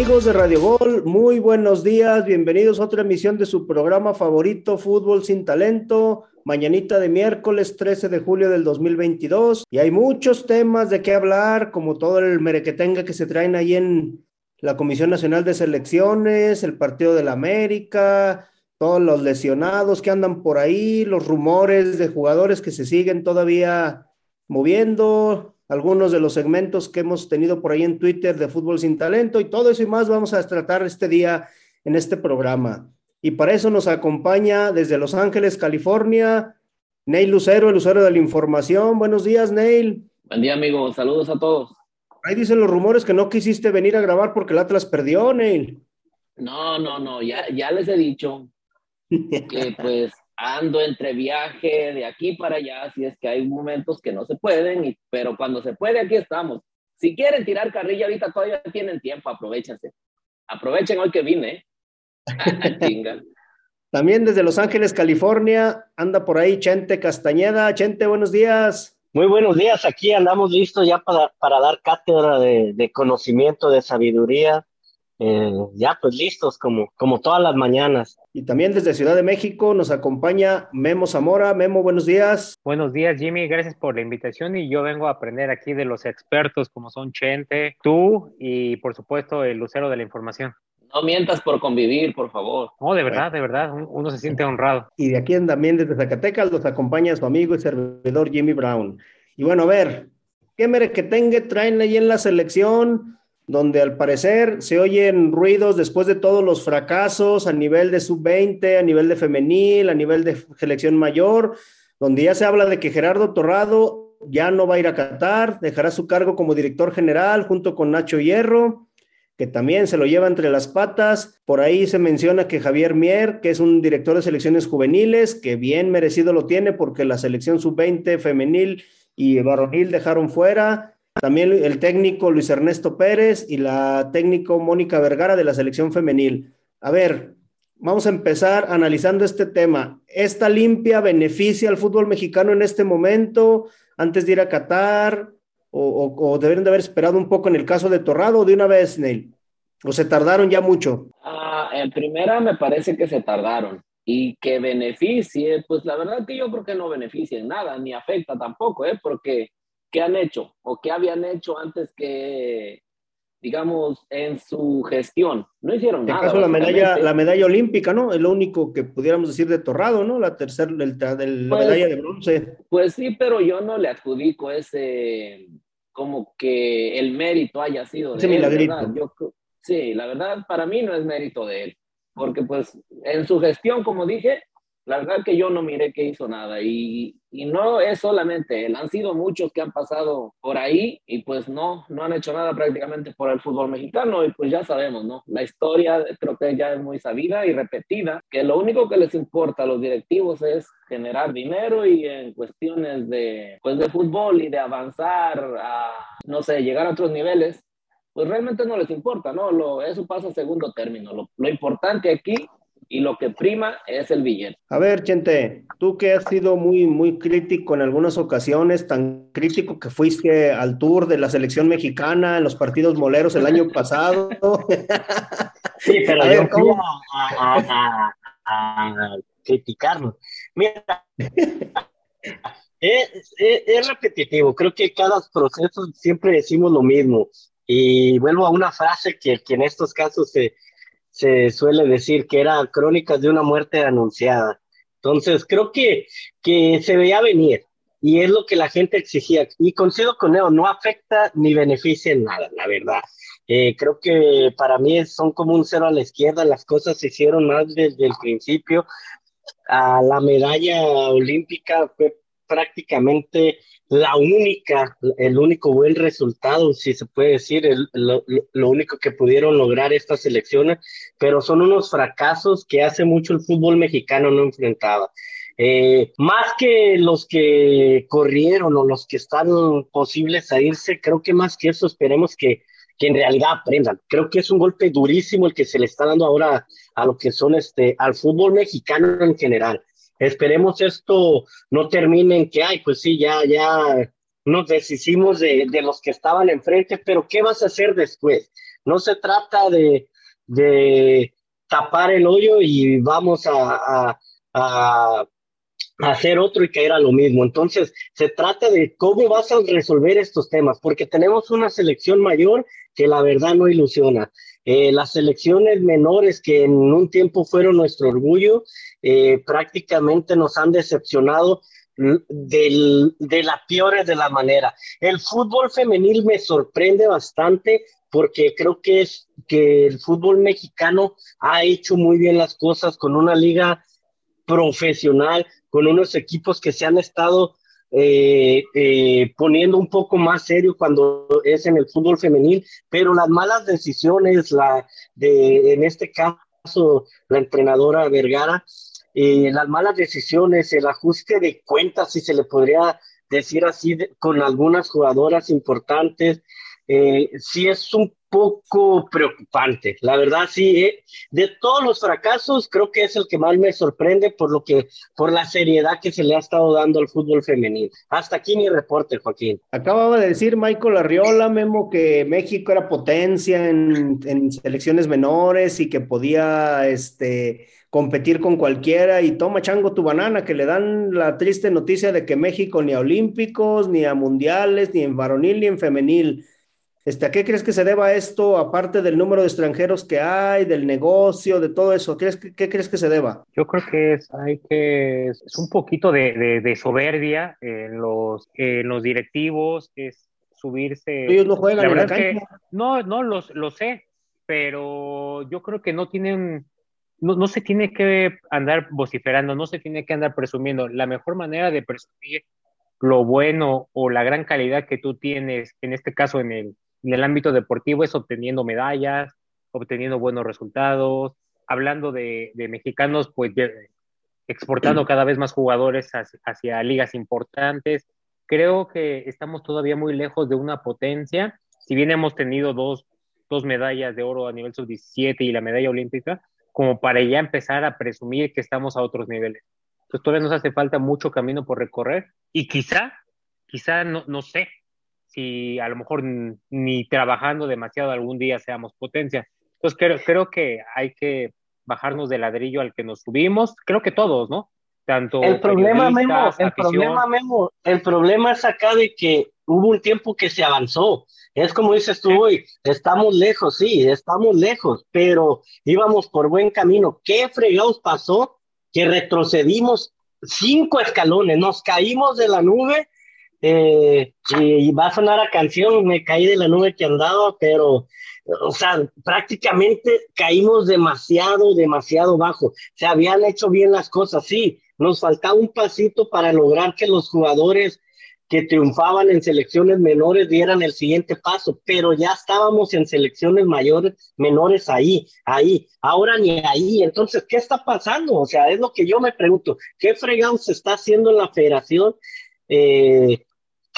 Amigos de Radio Gol, muy buenos días, bienvenidos a otra emisión de su programa favorito, Fútbol sin Talento, mañanita de miércoles 13 de julio del 2022. Y hay muchos temas de qué hablar, como todo el merequetenga que se traen ahí en la Comisión Nacional de Selecciones, el Partido de la América, todos los lesionados que andan por ahí, los rumores de jugadores que se siguen todavía moviendo, algunos de los segmentos que hemos tenido por ahí en Twitter de Fútbol Sin Talento y todo eso y más vamos a tratar este día en este programa. Y para eso nos acompaña desde Los Ángeles, California, Neil Lucero, el Lucero de la Información. Buenos días, Neil. Buen día, amigo. Saludos a todos. Ahí dicen los rumores que no quisiste venir a grabar porque el Atlas perdió, Neil. No, no, no, ya, ya les he dicho que pues ando entre viaje de aquí para allá, si es que hay momentos que no se pueden, y, pero cuando se puede, aquí estamos. Si quieren tirar carrilla ahorita, todavía tienen tiempo, aprovechense. Aprovechen hoy que vine. También desde Los Ángeles, California, anda por ahí Chente Castañeda. Chente, buenos días. Muy buenos días, aquí andamos listos ya para, para dar cátedra de, de conocimiento, de sabiduría, eh, ya pues listos como, como todas las mañanas. Y también desde Ciudad de México nos acompaña Memo Zamora. Memo, buenos días. Buenos días, Jimmy. Gracias por la invitación y yo vengo a aprender aquí de los expertos como son Chente, tú y por supuesto el lucero de la información. No mientas por convivir, por favor. No, de verdad, de verdad, uno se siente honrado. Y de aquí también desde Zacatecas nos acompaña su amigo y servidor Jimmy Brown. Y bueno, a ver, ¿qué mere que tenga traen ahí en la selección? Donde al parecer se oyen ruidos después de todos los fracasos a nivel de sub-20, a nivel de femenil, a nivel de selección mayor, donde ya se habla de que Gerardo Torrado ya no va a ir a Qatar, dejará su cargo como director general junto con Nacho Hierro, que también se lo lleva entre las patas. Por ahí se menciona que Javier Mier, que es un director de selecciones juveniles, que bien merecido lo tiene porque la selección sub-20 femenil y varonil dejaron fuera también el técnico Luis Ernesto Pérez y la técnico Mónica Vergara de la selección femenil. A ver, vamos a empezar analizando este tema. ¿Esta limpia beneficia al fútbol mexicano en este momento, antes de ir a Qatar? ¿O, o, deberían de haber esperado un poco en el caso de Torrado de una vez, Neil? ¿O se tardaron ya mucho? Ah, en primera me parece que se tardaron. Y que beneficie, pues la verdad que yo creo que no beneficia en nada, ni afecta tampoco, ¿eh? porque ¿qué han hecho o qué habían hecho antes que, digamos, en su gestión? No hicieron nada. Caso la medalla, la medalla olímpica, ¿no? Es lo único que pudiéramos decir de Torrado, ¿no? La tercera, la pues, medalla de bronce. Pues sí, pero yo no le adjudico ese, como que el mérito haya sido de él, Yo, sí, la verdad, para mí no es mérito de él, porque pues en su gestión, como dije, la verdad que yo no miré que hizo nada y, y, no es solamente él, han sido muchos que han pasado por ahí y pues no, no han hecho nada prácticamente por el fútbol mexicano y pues ya sabemos, ¿no? La historia creo que ya es muy sabida y repetida, que lo único que les importa a los directivos es generar dinero y en cuestiones de, pues de fútbol y de avanzar a, no sé, llegar a otros niveles, pues realmente no les importa, ¿no? Lo, eso pasa a segundo término. Lo, lo importante aquí y lo que prima es el billete. A ver, Chente, tú que has sido muy, muy crítico en algunas ocasiones, tan crítico que fuiste al tour de la selección mexicana en los partidos moleros el año pasado. sí, pero yo fui a, a, criticarlo. Mira, es, es, repetitivo, creo que cada proceso siempre decimos lo mismo. Y vuelvo a una frase que, que en estos casos se se suele decir que era crónicas de una muerte anunciada. Entonces, creo que, que se veía venir y es lo que la gente exigía. Y coincido con Leo, no afecta ni beneficia en nada, la verdad. Eh, creo que para mí son como un cero a la izquierda, las cosas se hicieron más desde el principio. A la medalla olímpica fue prácticamente la única, el único buen resultado, si se puede decir, lo, único que pudieron lograr estas selecciones, pero son unos fracasos que hace mucho el fútbol mexicano no enfrentaba. Eh, más que los que corrieron o los que están posibles a irse, creo que más que eso esperemos que, que en realidad aprendan. Creo que es un golpe durísimo el que se le está dando ahora a lo que son este, al fútbol mexicano en general. Esperemos esto no termine en que, ay, pues sí, ya, ya nos deshicimos de, de los que estaban enfrente, pero ¿qué vas a hacer después? No se trata de, de tapar el hoyo y vamos a, a, hacer otro y caer a lo mismo. Entonces, se trata de cómo vas a resolver estos temas, porque tenemos una selección mayor que la verdad no ilusiona. Eh, las selecciones menores que en un tiempo fueron nuestro orgullo, eh, prácticamente nos han decepcionado del, de la peor de la manera. El fútbol femenil me sorprende bastante porque creo que es que el fútbol mexicano ha hecho muy bien las cosas con una liga profesional, con unos equipos que se han estado eh, eh, poniendo un poco más serio cuando es en el fútbol femenil, pero las malas decisiones, la de, en este caso, la entrenadora Vergara, eh, las malas decisiones, el ajuste de cuentas, si se le podría decir así, con algunas jugadoras importantes, eh, sí es un poco preocupante. La verdad, sí, eh, de todos los fracasos, creo que es el que más me sorprende por lo que, por la seriedad que se le ha estado dando al fútbol femenil. Hasta aquí mi reporte, Joaquín. Acababa de decir Michael Arriola, Memo, que México era potencia en, en selecciones menores y que podía, este, competir con cualquiera y toma chango tu banana, que le dan la triste noticia de que México ni a olímpicos, ni a mundiales, ni en varonil, ni en femenil. Este, ¿A qué crees que se deba esto, aparte del número de extranjeros que hay, del negocio, de todo eso? ¿Qué, qué crees que se deba? Yo creo que es, hay que, es un poquito de, de, soberbia en los, en los directivos, es subirse. Ellos no juegan la en no, no, los, lo sé, pero yo creo que no tienen no, no, se tiene que andar vociferando, no se tiene que andar presumiendo. La mejor manera de presumir lo bueno o la gran calidad que tú tienes, en este caso en el, en el ámbito deportivo, es obteniendo medallas, obteniendo buenos resultados, hablando de, de mexicanos, pues exportando cada vez más jugadores hacia, hacia, ligas importantes. Creo que estamos todavía muy lejos de una potencia. Si bien hemos tenido dos, dos medallas de oro a nivel sub-17 y la medalla olímpica, como para ya empezar a presumir que estamos a otros niveles. Entonces todavía nos hace falta mucho camino por recorrer y quizá, quizá no, no sé si a lo mejor ni trabajando demasiado algún día seamos potencia. Entonces creo, creo que hay que bajarnos del ladrillo al que nos subimos, creo que todos, ¿no? Tanto el problema, Memo, el problema, Memo, el problema es acá de que hubo un tiempo que se avanzó. Es como dices tú hoy, estamos lejos, sí, estamos lejos, pero íbamos por buen camino. ¿Qué fregados pasó? Que retrocedimos cinco escalones, nos caímos de la nube eh, y, va a sonar a canción, me caí de la nube que andaba, pero, o sea, prácticamente caímos demasiado, demasiado bajo. Se habían hecho bien las cosas, sí, nos faltaba un pasito para lograr que los jugadores que triunfaban en selecciones menores dieran el siguiente paso, pero ya estábamos en selecciones mayores, menores ahí, ahí, ahora ni ahí. Entonces, ¿qué está pasando? O sea, es lo que yo me pregunto, ¿qué fregado se está haciendo en la federación? Eh,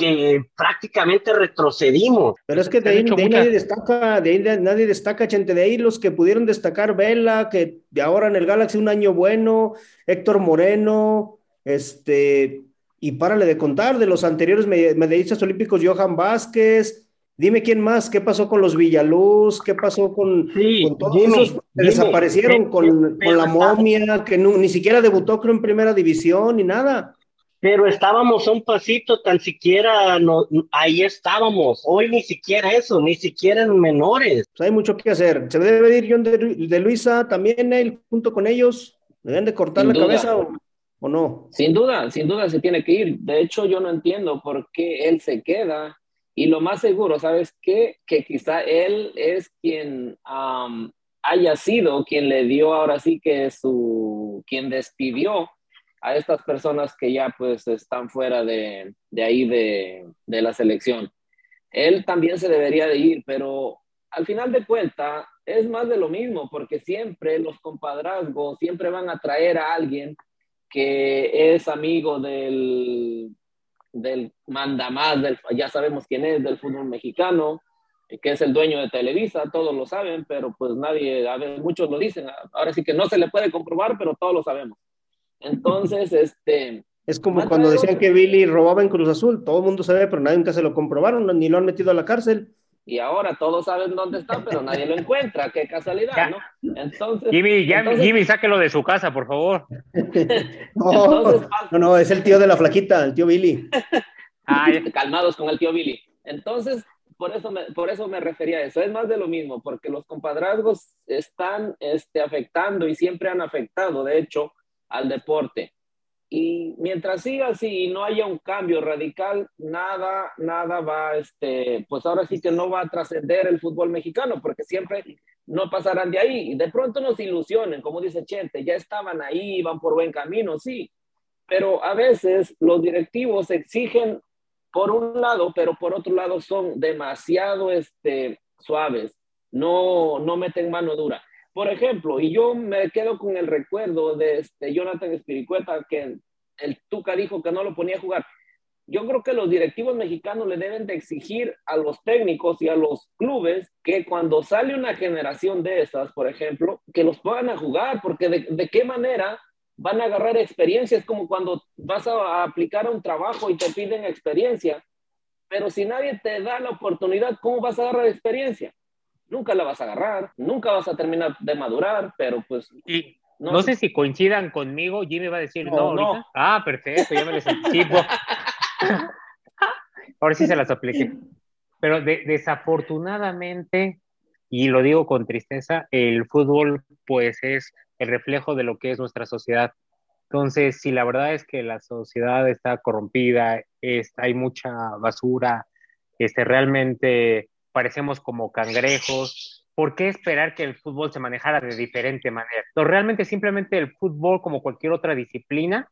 que prácticamente retrocedimos. Pero es que de ahí, nadie destaca, de ahí nadie destaca, gente, de ahí los que pudieron destacar, Vela, que de ahora en el Galaxy un año bueno, Héctor Moreno, este, y párale de contar, de los anteriores medallistas olímpicos, Johan Vázquez, dime quién más, qué pasó con los Villaluz, qué pasó con, todos esos que desaparecieron, con, la momia, que ni siquiera debutó creo en primera división ni nada. Pero estábamos a un pasito, tan siquiera no, ahí estábamos. Hoy ni siquiera eso, ni siquiera en menores. Pues hay mucho que hacer. Se debe ir John de, Luisa también, él, junto con ellos. Deben de cortar la cabeza o ¿O no? Sin duda, sin duda se tiene que ir. De hecho, yo no entiendo por qué él se queda. Y lo más seguro, ¿sabes qué? Que quizá él es quien haya sido quien le dio ahora sí que su, quien despidió a estas personas que ya pues están fuera de, de ahí de, de la selección. Él también se debería de ir, pero al final de cuentas es más de lo mismo, porque siempre los compadrazgos siempre van a traer a alguien que es amigo del, del mandamás, del, ya sabemos quién es, del fútbol mexicano, que es el dueño de Televisa, todos lo saben, pero pues nadie, a ver, muchos lo dicen, ahora sí que no se le puede comprobar, pero todos lo sabemos. Entonces, este... Es como cuando decían que Billy robaba en Cruz Azul, todo el mundo sabe, pero nadie nunca se lo comprobaron, ni lo han metido a la cárcel. y ahora todos saben dónde está, pero nadie lo encuentra. Qué casualidad, ¿no? Entonces, Jimmy, Jimmy, sáquelo de su casa, por favor. no, no, es el tío de la flaquita, el tío Billy. calmados con el tío Billy. Entonces, por eso, me, por eso me refería a eso. Es más de lo mismo, porque los compadrazgos están este, afectando y siempre han afectado, de hecho, al deporte. Y mientras siga así y no haya un cambio radical, nada, nada va, este, pues ahora sí que no va a trascender el fútbol mexicano, porque siempre no pasarán de ahí. Y de pronto nos ilusionen, como dice Chente, ya estaban ahí, van por buen camino, sí. Pero a veces los directivos exigen por un lado, pero por otro lado son demasiado este, suaves, no, no meten mano dura. Por ejemplo, y yo me quedo con el recuerdo de este Jonathan Espiricueta, que el Tuca dijo que no lo ponía a jugar. Yo creo que los directivos mexicanos le deben de exigir a los técnicos y a los clubes que cuando sale una generación de esas, por ejemplo, que los puedan a jugar, porque de, de qué manera van a agarrar experiencia. Es como cuando vas a aplicar a un trabajo y te piden experiencia. Pero si nadie te da la oportunidad, ¿cómo vas a agarrar experiencia? Nunca la vas a agarrar, nunca vas a terminar de madurar, pero pues... Y no, sé si coincidan conmigo, Jimmy va a decir no, no. Ah, perfecto, ya me les anticipo. Ahora sí se las apliqué. Pero desafortunadamente, y lo digo con tristeza, el fútbol pues es el reflejo de lo que es nuestra sociedad. Entonces, si la verdad es que la sociedad está corrompida, es, hay mucha basura, este, realmente parecemos como cangrejos. ¿Por qué esperar que el fútbol se manejara de diferente manera? Realmente simplemente el fútbol, como cualquier otra disciplina,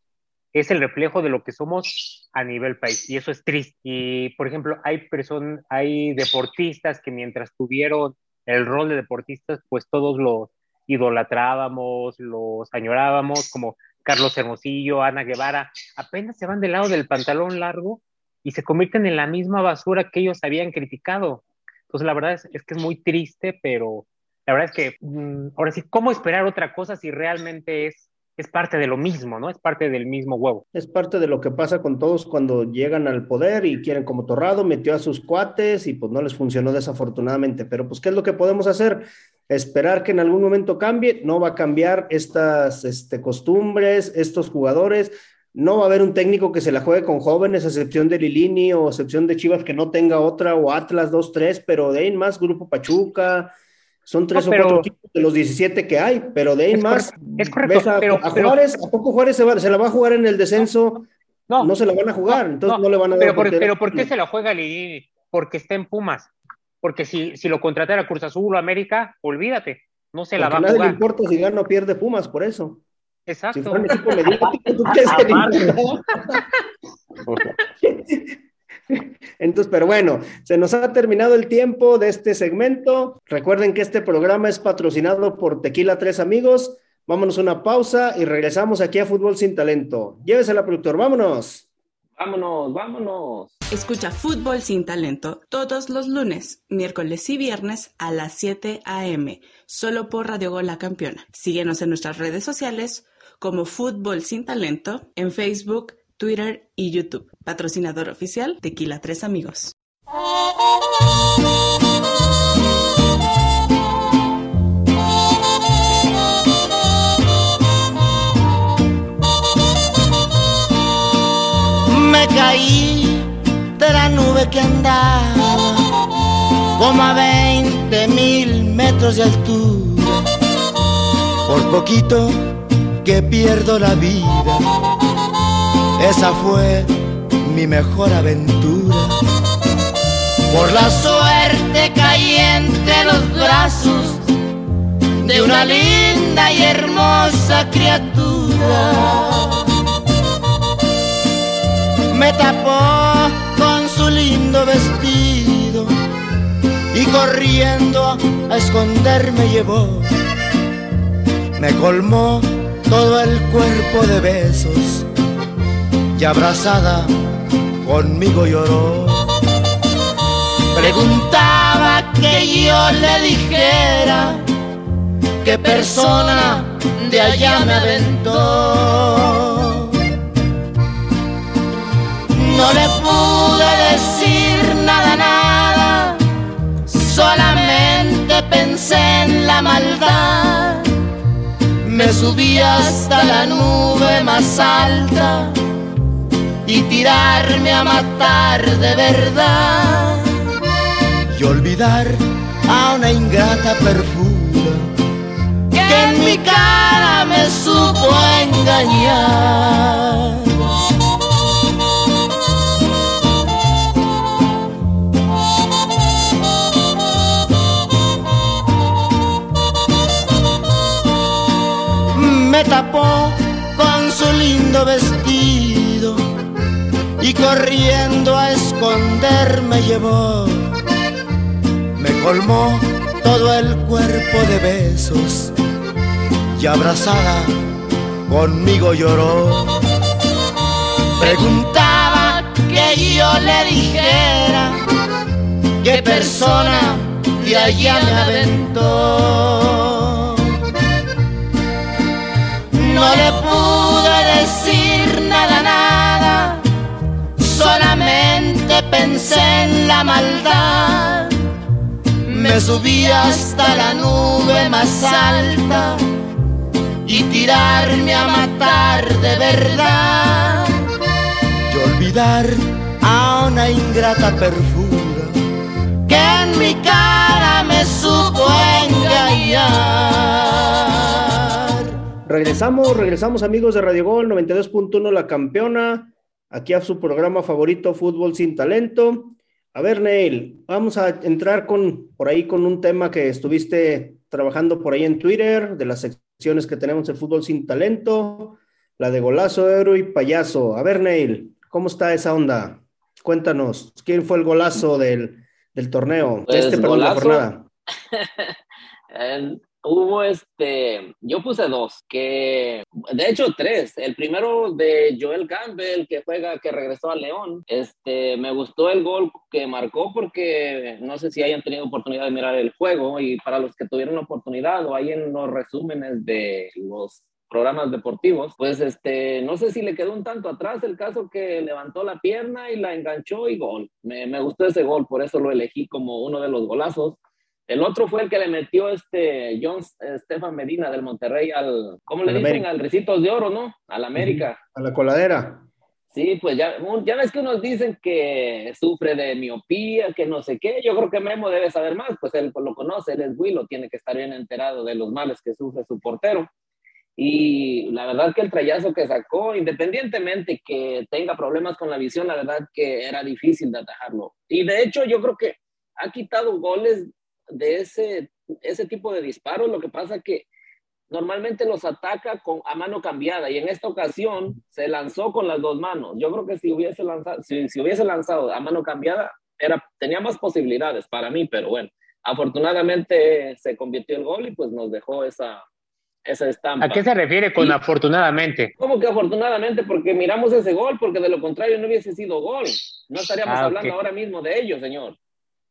es el reflejo de lo que somos a nivel país y eso es triste. Y, por ejemplo, hay personas, hay deportistas que mientras tuvieron el rol de deportistas, pues todos los idolatrábamos, los añorábamos, como Carlos Hermosillo, Ana Guevara, apenas se van del lado del pantalón largo y se convierten en la misma basura que ellos habían criticado. Entonces, la verdad es, que es muy triste, pero la verdad es que mm, ahora sí, ¿cómo esperar otra cosa si realmente es, es parte de lo mismo, ¿no? Es parte del mismo huevo. Es parte de lo que pasa con todos cuando llegan al poder y quieren como Torrado, metió a sus cuates y pues no les funcionó desafortunadamente. Pero pues, ¿qué es lo que podemos hacer? Esperar que en algún momento cambie, no va a cambiar estas este, costumbres, estos jugadores, no va a haber un técnico que se la juegue con jóvenes, a excepción de Lilini o a excepción de Chivas que no tenga otra, o Atlas 2-3, pero de ahí más, Grupo Pachuca, son tres o cuatro equipos de los 17 que hay, pero de ahí más. es correcto. A, pero, a, Juárez, ¿a poco Juárez se, la va a jugar en el descenso? No, no se la van a jugar, entonces no, le van a dar. Pero, por, pero ¿por qué se la juega Lilini? Porque está en Pumas. Porque si, si lo contratara Cruz Azul o América, olvídate, no se la va a jugar. A nadie le importa si gana o pierde Pumas, por eso. Exacto. Entonces, pero bueno, se nos ha terminado el tiempo de este segmento. Recuerden que este programa es patrocinado por Tequila Tres Amigos. Vámonos a una pausa y regresamos aquí a Fútbol Sin Talento. Llévesela, productor, vámonos. Vámonos, vámonos. Escucha Fútbol Sin Talento todos los lunes, miércoles y viernes a las 7 a.m. Solo por Radio Gol La Campeona. Síguenos en nuestras redes sociales como Fútbol Sin Talento en Facebook, Twitter y YouTube. Patrocinador oficial Tequila Tres Amigos. Me caí de la nube que andaba como a 20 mil metros de altura. Por poquito que pierdo la vida. Esa fue mi mejor aventura. Por la suerte caí entre los brazos de una linda y hermosa criatura. Me tapó con su lindo vestido y corriendo a esconderme llevó. Me colmó todo el cuerpo de besos y abrazada conmigo lloró. Preguntaba que yo le dijera qué persona de allá me aventó. No le pude decir nada, nada, pensé en la maldad, me subí hasta la nube más alta y tirarme a matar de verdad y olvidar a una ingrata perfura que en mi cara me supo engañar. Me tapó con su lindo vestido y corriendo a esconderme llevó. Me colmó todo el cuerpo de besos y abrazada conmigo lloró. Preguntaba que yo le dijera qué persona de allá me aventó. No le pude decir nada, nada, solamente pensé en la maldad. Me subí hasta la nube más alta y tirarme a matar de verdad y olvidar a una ingrata perfura que en mi cara me supo engañar. Regresamos, regresamos amigos de Radio Gol 92.1 La Campeona, aquí a su programa favorito Fútbol sin Talento. A ver, Neil, vamos a entrar con por ahí con un tema que estuviste trabajando por ahí en Twitter, de las secciones que tenemos de Fútbol sin Talento, la de Golazo, Héroe y Payaso. A ver, Neil, ¿cómo está esa onda? Cuéntanos, ¿quién fue el golazo del, del torneo? Pues, este, perdón, la golazo. jornada. Eh, hubo este, yo puse dos, que de hecho tres. El primero de Joel Campbell, que juega, que regresó a León. Este, me gustó el gol que marcó porque no sé si hayan tenido oportunidad de mirar el juego y para los que tuvieron oportunidad o ahí en los resúmenes de los programas deportivos, pues este, no sé si le quedó un tanto atrás el caso que levantó la pierna y la enganchó y gol. Me, me gustó ese gol, por eso lo elegí como uno de los golazos. El otro fue el que le metió este John Stefan Medina del Monterrey al, ¿cómo le Al dicen? América. Al Recitos de Oro, ¿no? Al América. A la coladera. Sí, pues ya, ya ves que unos dicen que sufre de miopía, que no sé qué. Yo creo que Memo debe saber más, pues él lo conoce, él es Willo, tiene que estar bien enterado de los males que sufre su portero. Y la verdad que el trayazo que sacó, independientemente que tenga problemas con la visión, la verdad que era difícil de atajarlo. Y de hecho yo creo que ha quitado goles de ese, ese tipo de disparos. Lo que pasa que normalmente los ataca con, a mano cambiada y en esta ocasión se lanzó con las dos manos. Yo creo que si hubiese lanzado, si, si hubiese lanzado a mano cambiada, era, tenía más posibilidades para mí, pero bueno, afortunadamente se convirtió el gol y pues nos dejó esa, esa estampa. ¿A qué se refiere con Y- afortunadamente? ¿Cómo que afortunadamente? Porque miramos ese gol, porque de lo contrario no hubiese sido gol. No estaríamos Ah, hablando ahora mismo de ello, señor.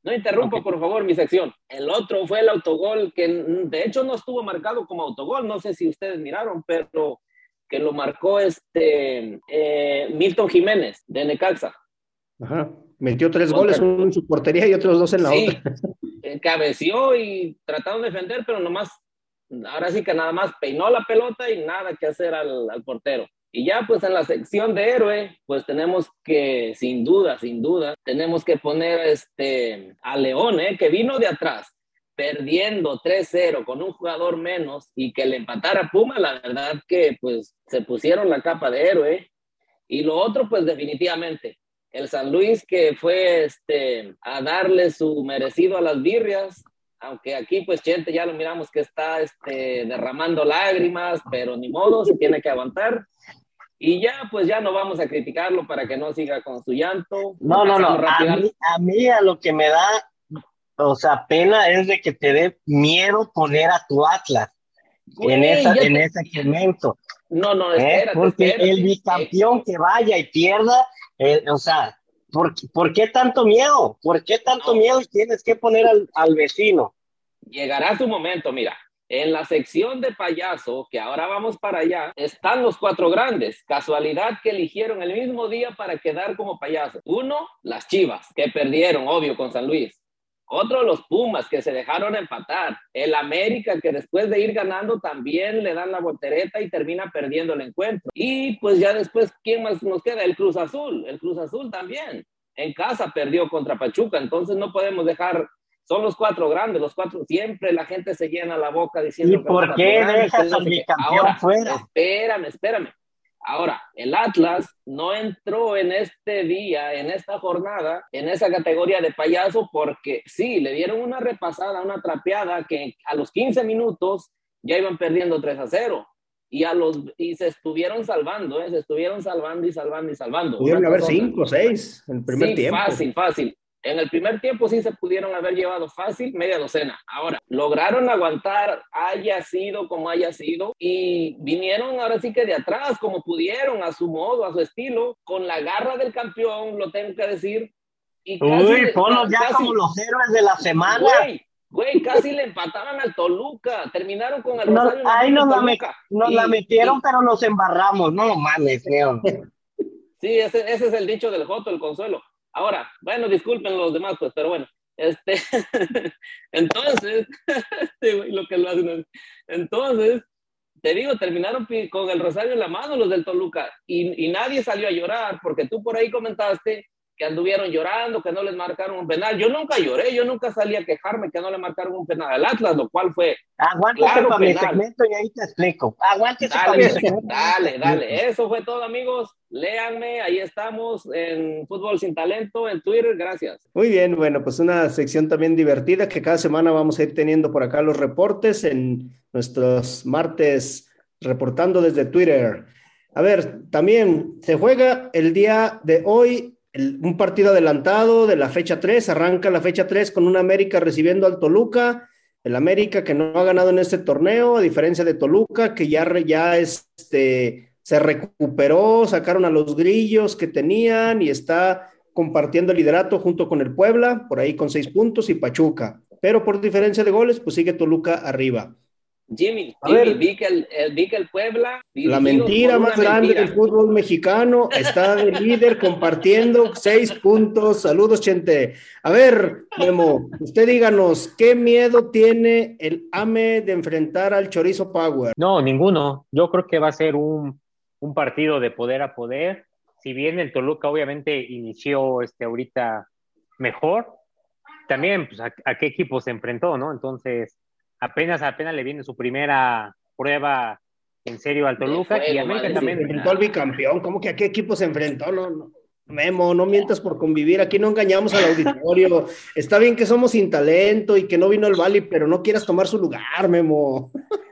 No interrumpa, Ok. por favor, mi sección. El otro fue el autogol, que mm, de hecho no estuvo marcado como autogol. No sé si ustedes miraron, pero que lo marcó este eh, Milton Jiménez de Necaxa. Ajá. Metió tres Contra- goles, uno en su portería y otros dos en la Sí, otra. eh, cabeció y trataron de defender, pero nomás, ahora sí que nada más peinó la pelota y nada que hacer al, al portero. Y ya pues en la sección de héroe, pues tenemos que, sin duda, sin duda, tenemos que poner este, a León, ¿eh? que vino de atrás, perdiendo 3-0 con un jugador menos y que le empatara Puma, la verdad que pues se pusieron la capa de héroe. Y lo otro, pues definitivamente, el San Luis que fue este, a darle su merecido a las birrias, aunque aquí pues Chente ya lo miramos que está este, derramando lágrimas, pero ni modo, se tiene que aguantar. Y ya pues ya no vamos a criticarlo para que no siga con su llanto. No, no, no. A mí, a mí a lo que me da, o sea, pena es de que te dé miedo poner a tu Atlas en, esa, en te- ese segmento. No, no, ¿eh? espérate, Porque espérate. el bicampeón que vaya y pierda, eh, o sea, ¿por, ¿por qué tanto miedo? ¿Por qué tanto No. miedo tienes que poner al, al vecino? llegará su momento, mira. En la sección de payaso, que ahora vamos para allá, están los cuatro grandes. Casualidad que eligieron el mismo día para quedar como payaso. Uno, las Chivas, que perdieron, obvio, con San Luis. Otro los Pumas que se dejaron empatar. El América que después de ir ganando también le dan la voltereta y termina perdiendo el encuentro. Y pues ya después, ¿quién más nos queda? El Cruz Azul. El Cruz Azul también. En casa perdió contra Pachuca. Entonces no podemos dejar son los cuatro grandes, los cuatro, siempre la gente se llena la boca diciendo... ¿Y por qué dejas al bicampeón fuera? Espérame, espérame. Ahora, el Atlas no entró en este día, en esta jornada, en esa categoría de payaso porque sí, le dieron una repasada, una trapeada que a los 15 minutos ya iban perdiendo 3 a 0 y a los y se estuvieron salvando, ¿eh? se estuvieron salvando y salvando y salvando. Pudieron haber 5 o 6 en el primer tiempo. Fácil, fácil. En el primer tiempo sí se pudieron haber llevado fácil media docena. Ahora, lograron aguantar, haya sido como haya sido, y vinieron ahora sí que de atrás, como pudieron, a su modo, a su estilo, con la garra del campeón, lo tengo que decir. Y Uy, ponlos ya como los héroes de la semana. Güey, güey, casi le empataban al Toluca, terminaron con el no, Ahí nos, la, nos la, metieron, pero nos embarramos, no mames, creo. Sí, ese, ese es el dicho del Joto, el consuelo Ahora, bueno, disculpen los demás, pues, pero bueno, este, entonces, lo que lo hacen, entonces, te digo, terminaron con el rosario en la mano los del Toluca y, y nadie salió a llorar porque tú por ahí comentaste que anduvieron llorando, que no les marcaron un penal. Yo nunca lloré, yo nunca salí a quejarme que no le marcaron un penal al Atlas, lo cual fue. Aguántese claro, para mi segmento y ahí te explico. Aguántese dale, para mi segmento. Dale, dale. Eso fue todo, amigos. Léanme, ahí estamos en Fútbol Sin Talento, en Twitter. Gracias. Muy bien, bueno, pues una sección también divertida que cada semana vamos a ir teniendo por acá los reportes en nuestros martes reportando desde Twitter. A ver, también se juega el día de hoy un partido adelantado de la fecha 3, arranca la fecha 3 con un América recibiendo al Toluca, el América que no ha ganado en este torneo, a diferencia de Toluca, que ya, ya este, se recuperó, sacaron a los grillos que tenían y está compartiendo el liderato junto con el Puebla, por ahí con seis puntos y Pachuca, pero por diferencia de goles, pues sigue Toluca arriba. Jimmy, Jimmy vi, que el, el Puebla. La mentira más grande del fútbol mexicano está de líder compartiendo seis puntos. Saludos, Chente. A ver, Memo, usted díganos, ¿qué miedo tiene el AME de enfrentar al Chorizo Power? No, ninguno. Yo creo que va a ser un, un partido de poder a poder. Si bien el Toluca obviamente inició este ahorita mejor, también pues, a qué equipo se enfrentó, ¿no? Entonces apenas, apenas le viene su primera prueba en serio al Toluca y América también. Se enfrentó al bicampeón, ¿cómo que a qué equipo se enfrentó? No, no. Memo, no mientas por convivir, aquí no engañamos al auditorio. Está bien que somos sin talento y que no vino el Bali, pero no quieras tomar su lugar, Memo.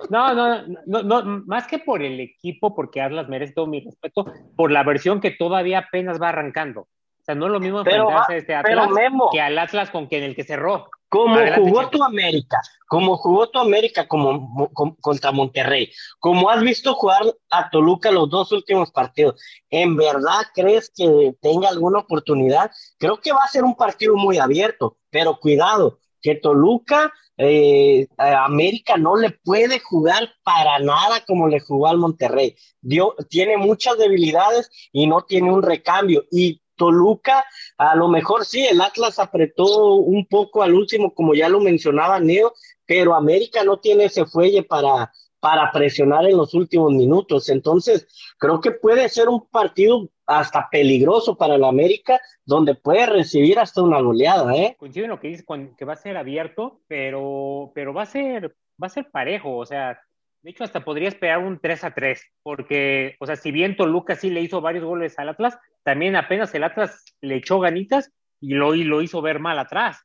No, no, no, no, más que por el equipo, porque Atlas merece todo mi respeto, por la versión que todavía apenas va arrancando. O sea, no es lo mismo enfrentarse a este Atlas que al Atlas con quien el que cerró. Como jugó tu América, como jugó tu América como, contra Monterrey, como has visto jugar a Toluca los dos últimos partidos, ¿en verdad crees que tenga alguna oportunidad? Creo que va a ser un partido muy abierto, pero cuidado, que Toluca, eh, América no le puede jugar para nada como le jugó al Monterrey. Dio, tiene muchas debilidades y no tiene un recambio. Y Toluca, a lo mejor sí, el Atlas apretó un poco al último, como ya lo mencionaba Neo, pero América no tiene ese fuelle para, para presionar en los últimos minutos. Entonces, creo que puede ser un partido hasta peligroso para el América, donde puede recibir hasta una goleada, ¿eh? Coincido en lo que dice, que va a ser abierto, pero, pero va a ser, va a ser parejo, o sea, de hecho, hasta podría esperar un 3 a 3, porque, o sea, si bien Toluca sí le hizo varios goles al Atlas, también apenas el Atlas le echó ganitas y lo, y lo hizo ver mal atrás.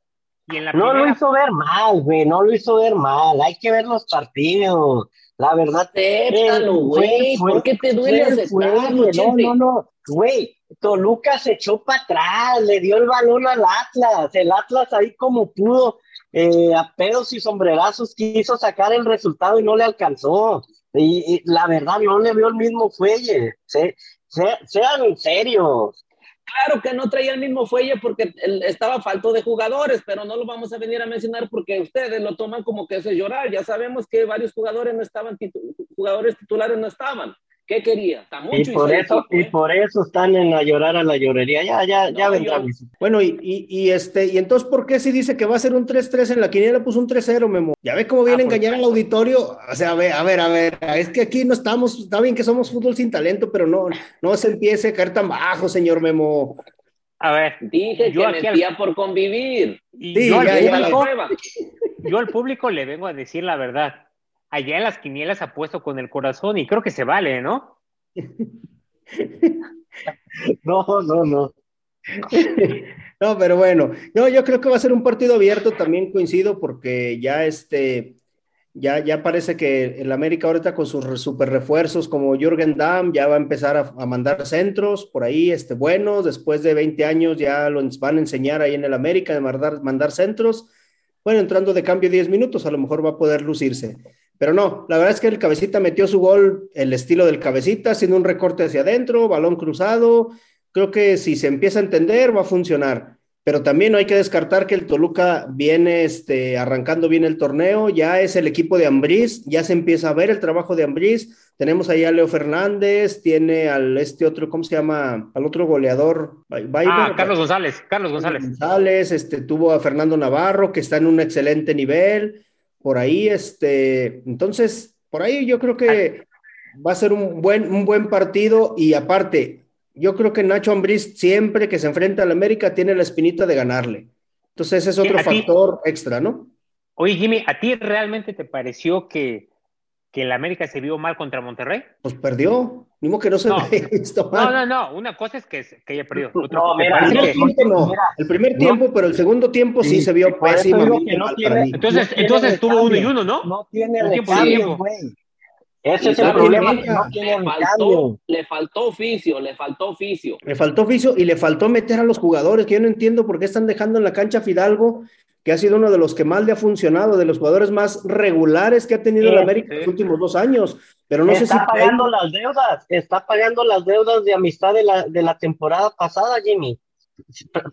Y en la no lo hizo ver mal, güey, no lo hizo ver mal. Hay que ver los partidos. La verdad, Tépalo, güey. ¿Por qué te duele aceptarlo, No, no, no. Güey, Toluca se echó para atrás, le dio el balón al Atlas. El Atlas ahí como pudo eh, a pedos y sombrerazos quiso sacar el resultado y no le alcanzó. Y, la verdad no le vio el mismo fuelle. sean serios. Claro que no traía el mismo fuelle porque estaba falto de jugadores, pero no lo vamos a venir a mencionar porque ustedes lo toman como que es llorar. Ya sabemos que varios jugadores no estaban, jugadores titulares no estaban ¿Qué quería? Está mucho y por eso y ¿eh? por eso están en a llorar a la llorería. Ya ya ya vendrán. Bueno, y, y, este y entonces ¿por qué si dice que va a ser un 3-3 en la quiniela puso un 3-0, Memo? Ya ve cómo viene a ah, engañar al auditorio. O sea, a ver, a ver, a ver, es que aquí no estamos, está bien que somos fútbol sin talento, pero no no se empiece a caer tan bajo, señor Memo. A ver, dije yo que aquí por convivir. Y yo, al público, yo al público le vengo a decir la verdad allá en las quinielas apuesto con el corazón y creo que se vale, ¿no? no, no, no. no, pero bueno, no, yo creo que va a ser un partido abierto, también coincido, porque ya este, ya, ya parece que el América ahorita con sus super refuerzos como Jürgen Damm ya va a empezar a, mandar centros por ahí, este, buenos, después de 20 años ya lo van a enseñar ahí en el América de mandar, mandar centros, bueno, entrando de cambio 10 minutos, a lo mejor va a poder lucirse. Pero no, la verdad es que el cabecita metió su gol, el estilo del cabecita, haciendo un recorte hacia adentro, balón cruzado. Creo que si se empieza a entender, va a funcionar. Pero también no hay que descartar que el Toluca viene este, arrancando bien el torneo, ya es el equipo de Ambriz, ya se empieza a ver el trabajo de Ambriz. Tenemos ahí a Leo Fernández, tiene al este otro, ¿cómo se llama? Al otro goleador. ah, Carlos González, Carlos González. González, este, tuvo a Fernando Navarro, que está en un excelente nivel por ahí, este, entonces, por ahí yo creo que va a ser un buen, un buen partido y aparte, yo creo que Nacho Ambriz siempre que se enfrenta al América tiene la espinita de ganarle. Entonces ese es otro factor extra, ¿no? Oye, Jimmy, ¿a ti realmente te pareció que que el América se vio mal contra Monterrey? Pues perdió, mismo que no se no. visto mal. No, no, no, una cosa es que, que haya perdido. no, mira, el primer tiempo no, el primer tiempo, pero el segundo tiempo sí, se vio pésimo. entonces, entonces tuvo uno y uno, ¿no? No tiene recambio, güey. Ese es el problema, no tiene le faltó, le faltó oficio, le faltó oficio. Le faltó oficio y le faltó meter a los jugadores, que yo no entiendo por qué están dejando en la cancha Fidalgo que ha sido uno de los que más le ha funcionado, de los jugadores más regulares que ha tenido el América en los últimos dos años. Pero no está sé si. Está pagando las deudas, está pagando las deudas de amistad de la, de la temporada pasada, Jimmy.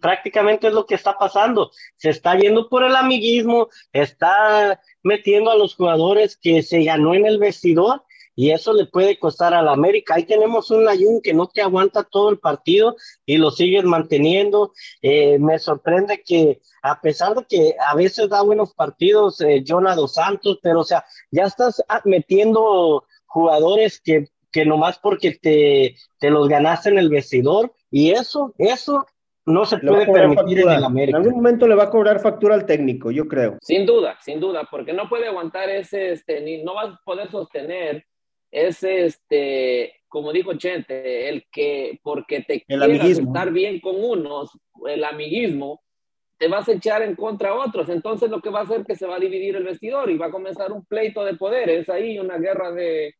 Prácticamente es lo que está pasando. Se está yendo por el amiguismo, está metiendo a los jugadores que se ganó en el vestidor y eso le puede costar a la América. Ahí tenemos un Ayun que no te aguanta todo el partido y lo sigues manteniendo. Eh, me sorprende que a pesar de que a veces da buenos partidos, eh, Dos Santos, pero o sea, ya estás metiendo jugadores que, que nomás porque te, te los ganaste en el vestidor y eso, eso no se puede permitir en el América. En algún momento le va a cobrar factura al técnico, yo creo. Sin duda, sin duda, porque no puede aguantar ese, este, ni, no va a poder sostener es este, como dijo Chente, el que porque te el quieras estar bien con unos, el amiguismo, te vas a echar en contra a otros. Entonces lo que va a hacer es que se va a dividir el vestidor y va a comenzar un pleito de poderes ahí, una guerra de,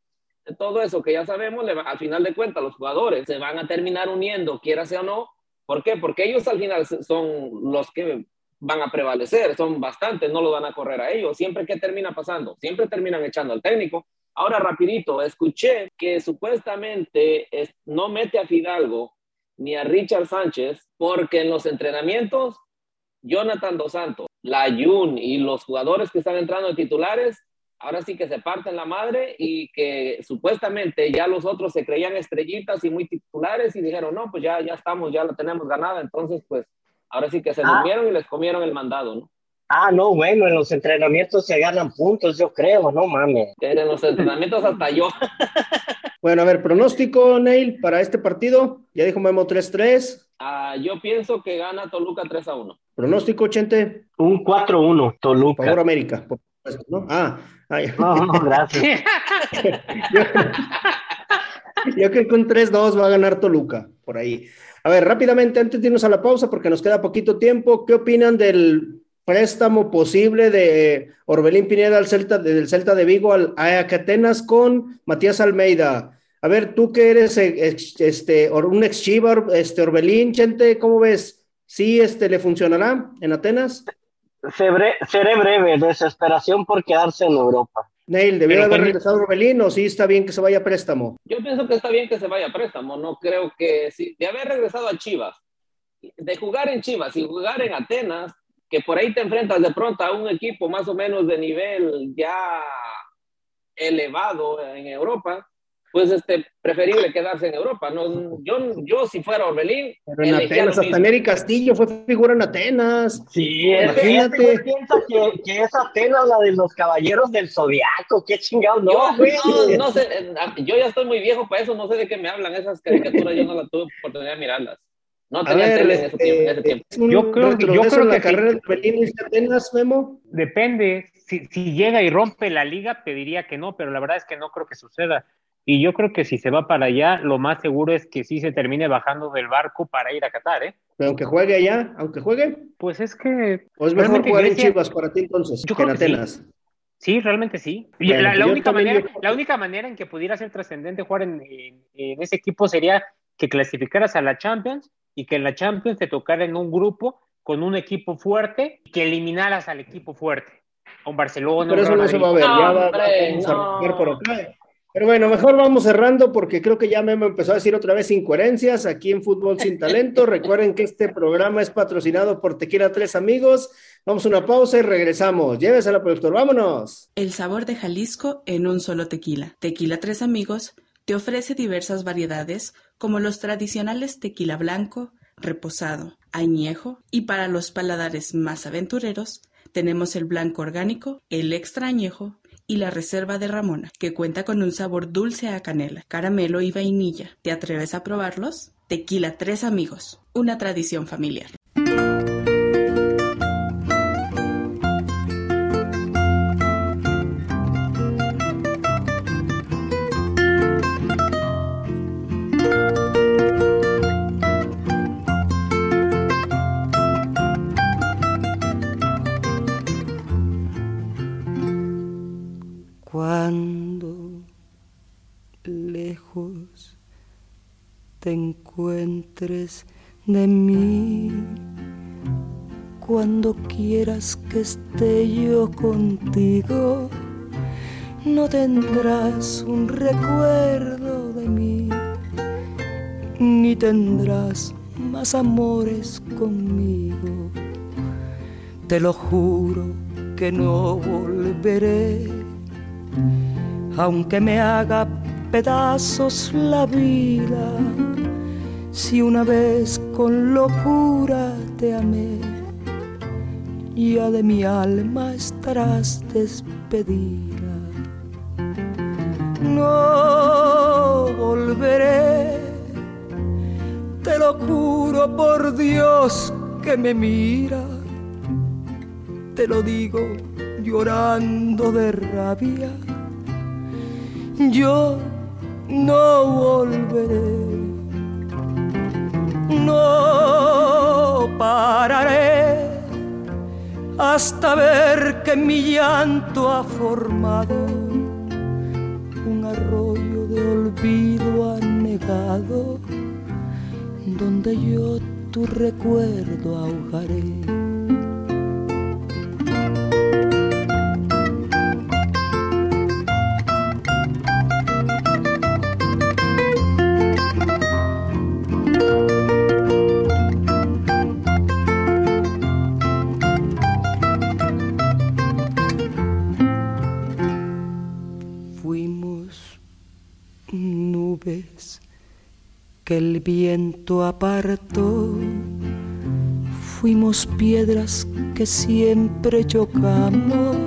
todo eso que ya sabemos, le al final de cuentas los jugadores se van a terminar uniendo, quiera sea o no. ¿Por qué? Porque ellos al final son los que van a prevalecer, son bastantes, no lo van a correr a ellos. Siempre que termina pasando, siempre terminan echando al técnico Ahora, rapidito, escuché que supuestamente no mete a Fidalgo ni a Richard Sánchez porque en los entrenamientos, Jonathan Dos Santos, la Jun y los jugadores que están entrando de titulares, ahora sí que se parten la madre y que supuestamente ya los otros se creían estrellitas y muy titulares y dijeron, no, pues ya, ya estamos, ya la tenemos ganada, entonces pues ahora sí que se ah. durmieron y les comieron el mandado, ¿no? Ah, no, bueno, en los entrenamientos se ganan puntos, yo creo, no mames. En los entrenamientos hasta yo. bueno, a ver, pronóstico, Neil, para este partido. Ya dijo Memo 3-3. Ah, yo pienso que gana Toluca 3-1. Pronóstico, Chente. Un 4-1, Toluca. Favor América, por supuesto, ¿no? Ah, no, no, gracias. yo, creo que un 3-2 va a ganar Toluca, por ahí. A ver, rápidamente, antes de irnos a la pausa, porque nos queda poquito tiempo, ¿qué opinan del préstamo posible de Orbelín Pineda al Celta, del Celta de Vigo al Atenas con Matías Almeida. A ver, tú que eres este, un ex Chiva, este, Orbelín, Chente, ¿cómo ves? ¿Sí este, le funcionará en Atenas? seré breve, desesperación por quedarse en Europa. Neil, ¿debió haber regresado Orbelín o sí está bien que se vaya a préstamo? Yo pienso que está bien que se vaya a préstamo, no creo que sí, de haber regresado a Chivas, de jugar en Chivas y jugar en Atenas, que por ahí te enfrentas de pronto a un equipo más o menos de nivel ya elevado en Europa, pues este, preferible quedarse en Europa. No, yo, yo si fuera Orbelín. Pero en Atenas, hasta Neri Castillo fue figura en Atenas. Sí, imagínate. Este piensa que, que, es Atenas la de los caballeros del zodiaco, qué chingado, no, yo, no, sé, yo ya estoy muy viejo para eso, no sé de qué me hablan esas caricaturas, yo no las tuve oportunidad de mirarlas. No tenía tele en ese tiempo. En ese tiempo. Yo creo, yo creo la que carrera de Orbelín y Atenas, Memo. Depende. Si, si llega y rompe la liga, te diría que no, pero la verdad es que no creo que suceda. Y yo creo que si se va para allá, lo más seguro es que sí se termine bajando del barco para ir a Qatar, ¿eh? Pero aunque juegue allá, aunque juegue. Pues es que. ¿O es mejor jugar en Chivas para ti entonces yo que en Atenas? Sí. realmente sí. Y Bueno, la, única manera, la única manera en que pudiera ser trascendente jugar en, en- en ese equipo sería que clasificaras a la Champions y que en la Champions te tocara en un grupo con un equipo fuerte y que eliminaras al equipo fuerte. Un Barcelona, Pero eso no se va a ver. No, ya va, hombre, vamos a no. romper por acá. Pero bueno, mejor vamos cerrando porque creo que ya Memo empezó a decir otra vez incoherencias aquí en Fútbol Sin Talento. Recuerden que este programa es patrocinado por Tequila Tres Amigos. Vamos a una pausa y regresamos. Llévesela, productor. Vámonos. El sabor de Jalisco en un solo tequila. Tequila Tres Amigos te ofrece diversas variedades como los tradicionales tequila blanco, reposado, añejo y para los paladares más aventureros tenemos el blanco orgánico, el extra añejo y la reserva de Ramona, que cuenta con un sabor dulce a canela, caramelo y vainilla. ¿Te atreves a probarlos? Tequila Tres Amigos, una tradición familiar. De mí, cuando quieras que esté yo contigo, no tendrás un recuerdo de mí, ni tendrás más amores conmigo. Te lo juro que no volveré aunque me haga pedazos la vida, si una vez con locura te amé, ya de mi alma estarás despedida. No volveré, te lo juro por Dios que me mira, te lo digo llorando de rabia. Yo no volveré, no pararé hasta ver que mi llanto ha formado un arroyo de olvido anegado, donde yo tu recuerdo ahogaré. Que el viento apartó. Fuimos piedras que siempre chocamos,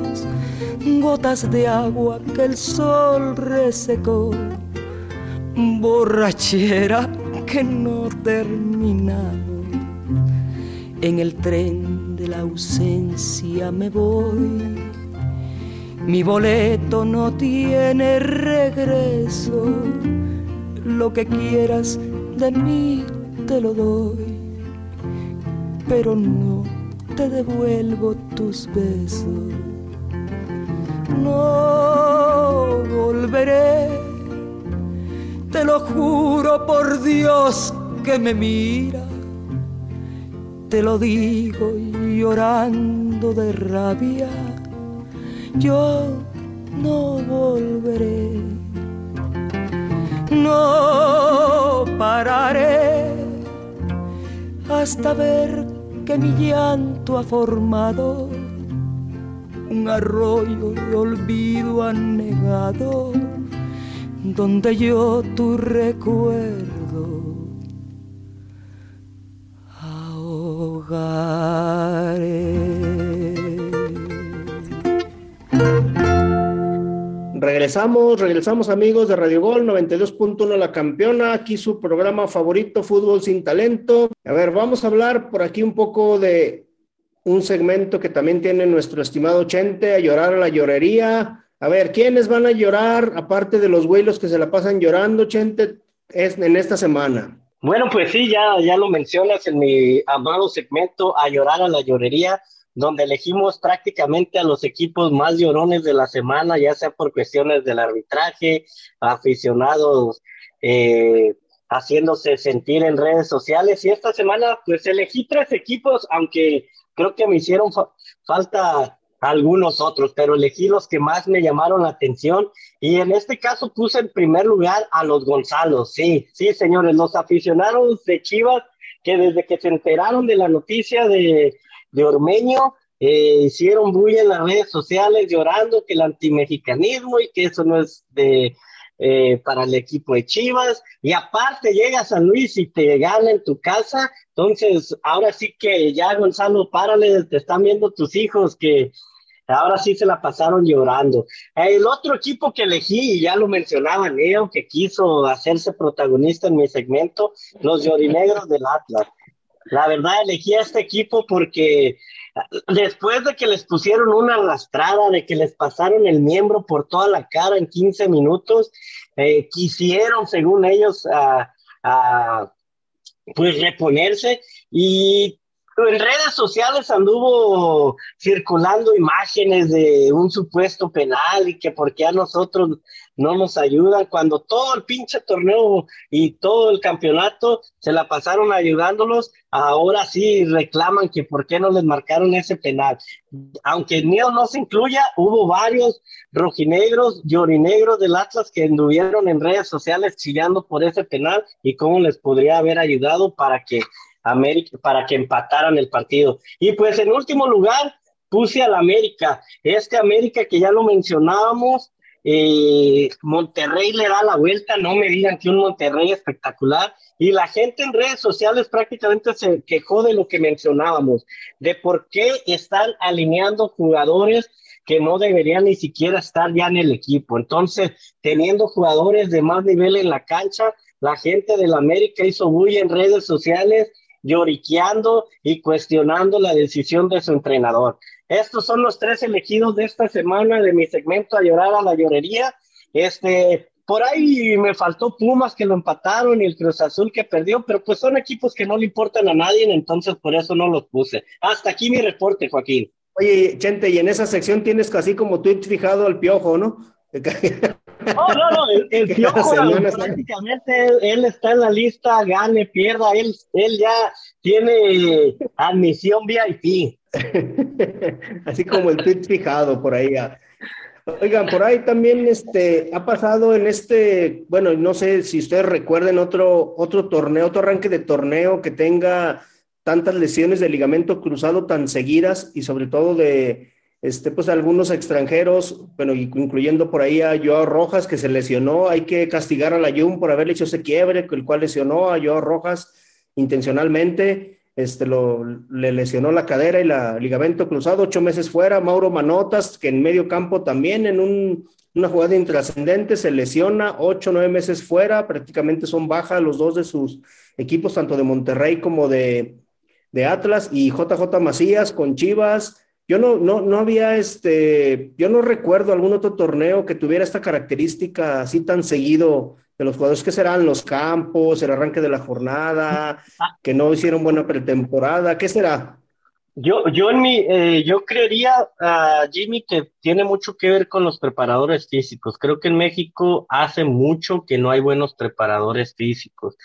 gotas de agua que el sol resecó, borrachera que no terminamos. En el tren de la ausencia me voy mi boleto no tiene regreso. Lo que quieras de mí te lo doy. Pero no te devuelvo tus besos. No volveré. Te lo juro por Dios que me mira. Te lo digo llorando de rabia yo no volveré. No pararé hasta ver que mi llanto ha formado un arroyo de olvido anegado, donde yo tu recuerdo Regresamos, regresamos amigos de Radio Gol 92.1 La Campeona, aquí su programa favorito, Fútbol sin Talento. A ver, vamos a hablar por aquí un poco de un segmento que también tiene nuestro estimado Chente, a llorar a la llorería. A ver, ¿quiénes van a llorar, aparte de los güeylos que se la pasan llorando, Chente, es en esta semana? Bueno, pues sí, ya, ya lo mencionas en mi amado segmento A llorar a la llorería, donde elegimos prácticamente a los equipos más llorones de la semana, ya sea por cuestiones del arbitraje, aficionados eh, haciéndose sentir en redes sociales. Y esta semana, pues elegí tres equipos, aunque creo que me hicieron falta algunos otros, pero elegí los que más me llamaron la atención y en este caso puse en primer lugar a los Gonzalos. Sí, sí, señores, los aficionados de Chivas que desde que se enteraron de la noticia de, de Ormeño, eh, hicieron bulla en las redes sociales llorando que el antimexicanismo y que eso no es de eh, para el equipo de Chivas. Y aparte llega San Luis y te gana en tu casa. Entonces, ahora sí que ya Gonzalo, párale, te están viendo tus hijos que Ahora sí se la pasaron llorando. El otro equipo que elegí, y ya lo mencionaba Leo, que quiso hacerse protagonista en mi segmento, los llorinegros del Atlas. La verdad, elegí a este equipo porque después de que les pusieron una lastrada, de que les pasaron el miembro por toda la cara en 15 minutos, eh, quisieron, según ellos, pues reponerse y en redes sociales anduvo circulando imágenes de un supuesto penal y que por qué a nosotros no nos ayudan cuando todo el pinche torneo y todo el campeonato se la pasaron ayudándolos, ahora sí reclaman que por qué no les marcaron ese penal. Aunque mío no se incluya, hubo varios rojinegros, llorinegros del Atlas que anduvieron en redes sociales chillando por ese penal y cómo les podría haber ayudado para que América, para que empataran el partido. Y pues en último lugar puse al América, este América que ya lo mencionábamos, eh, Monterrey le da la vuelta, no me digan que un Monterrey espectacular, y la gente en redes sociales prácticamente se quejó de lo que mencionábamos, de por qué están alineando jugadores que no deberían ni siquiera estar ya en el equipo. Entonces, teniendo jugadores de más nivel en la cancha, la gente del América hizo muy en redes sociales lloriqueando y cuestionando la decisión de su entrenador. Estos son los tres elegidos de esta semana de mi segmento a llorar a la llorería. Este, por ahí me faltó Pumas que lo empataron y el Cruz Azul que perdió, pero pues son equipos que no le importan a nadie, entonces por eso no los puse. Hasta aquí mi reporte, Joaquín. Oye, Chente, y en esa sección tienes casi como tweet fijado al piojo, ¿no? No, no, no, el, Piojo prácticamente él, está en la lista, gane, pierda, él, él ya tiene admisión VIP. Así como el tweet fijado por ahí. Oigan, por ahí también este, ha pasado en este, bueno, no sé si ustedes recuerden otro, otro torneo, otro arranque de torneo que tenga tantas lesiones de ligamento cruzado tan seguidas y sobre todo de, este, pues algunos extranjeros, bueno, incluyendo por ahí a Joao Rojas que se lesionó, hay que castigar a la Jun por haberle hecho ese quiebre, el cual lesionó a Joao Rojas intencionalmente, este, lo, le lesionó la cadera y la ligamento cruzado, ocho meses fuera, Mauro Manotas, que en medio campo también en un, una jugada intrascendente se lesiona, ocho, nueve meses fuera, prácticamente son bajas los dos de sus equipos, tanto de Monterrey como de, de Atlas, y JJ Macías con Chivas, yo no, no, no había, este, yo no recuerdo algún otro torneo que tuviera esta característica así tan seguido de los jugadores que serán los campos, el arranque de la jornada, ah. que no hicieron buena pretemporada, ¿qué será? Yo, yo en mi, eh, yo creería, uh, Jimmy, que tiene mucho que ver con los preparadores físicos. Creo que en México hace mucho que no hay buenos preparadores físicos.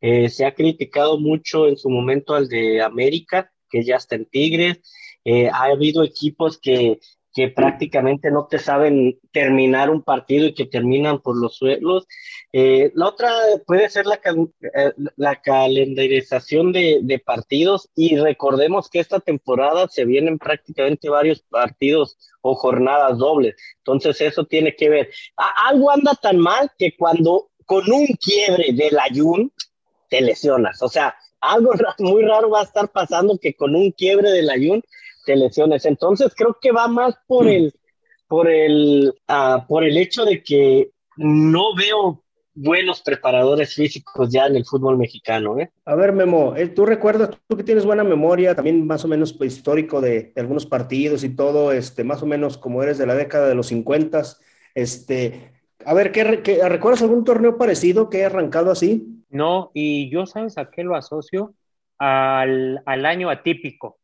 Eh, se ha criticado mucho en su momento al de América, que ya está en Tigres, eh, ha habido equipos que que prácticamente no te saben terminar un partido y que terminan por los suelos. Eh, la otra puede ser la, eh, la calendarización de, de, partidos y recordemos que esta temporada se vienen prácticamente varios partidos o jornadas dobles. Entonces eso tiene que ver. algo anda tan mal que cuando con un quiebre del ayun te lesionas. O sea, algo muy raro va a estar pasando que con un quiebre del ayun te lesiones. Entonces creo que va más por el, por el, uh, por el hecho de que no veo buenos preparadores físicos ya en el fútbol mexicano. ¿eh? A ver, Memo, eh, tú recuerdas, tú que tienes buena memoria, también más o menos pues, histórico de, de, algunos partidos y todo, este, más o menos como eres de la década de los 50, este, a ver, ¿qué, qué, ¿recuerdas algún torneo parecido que haya arrancado así? No, y yo, ¿sabes a qué lo asocio? Al, al año atípico.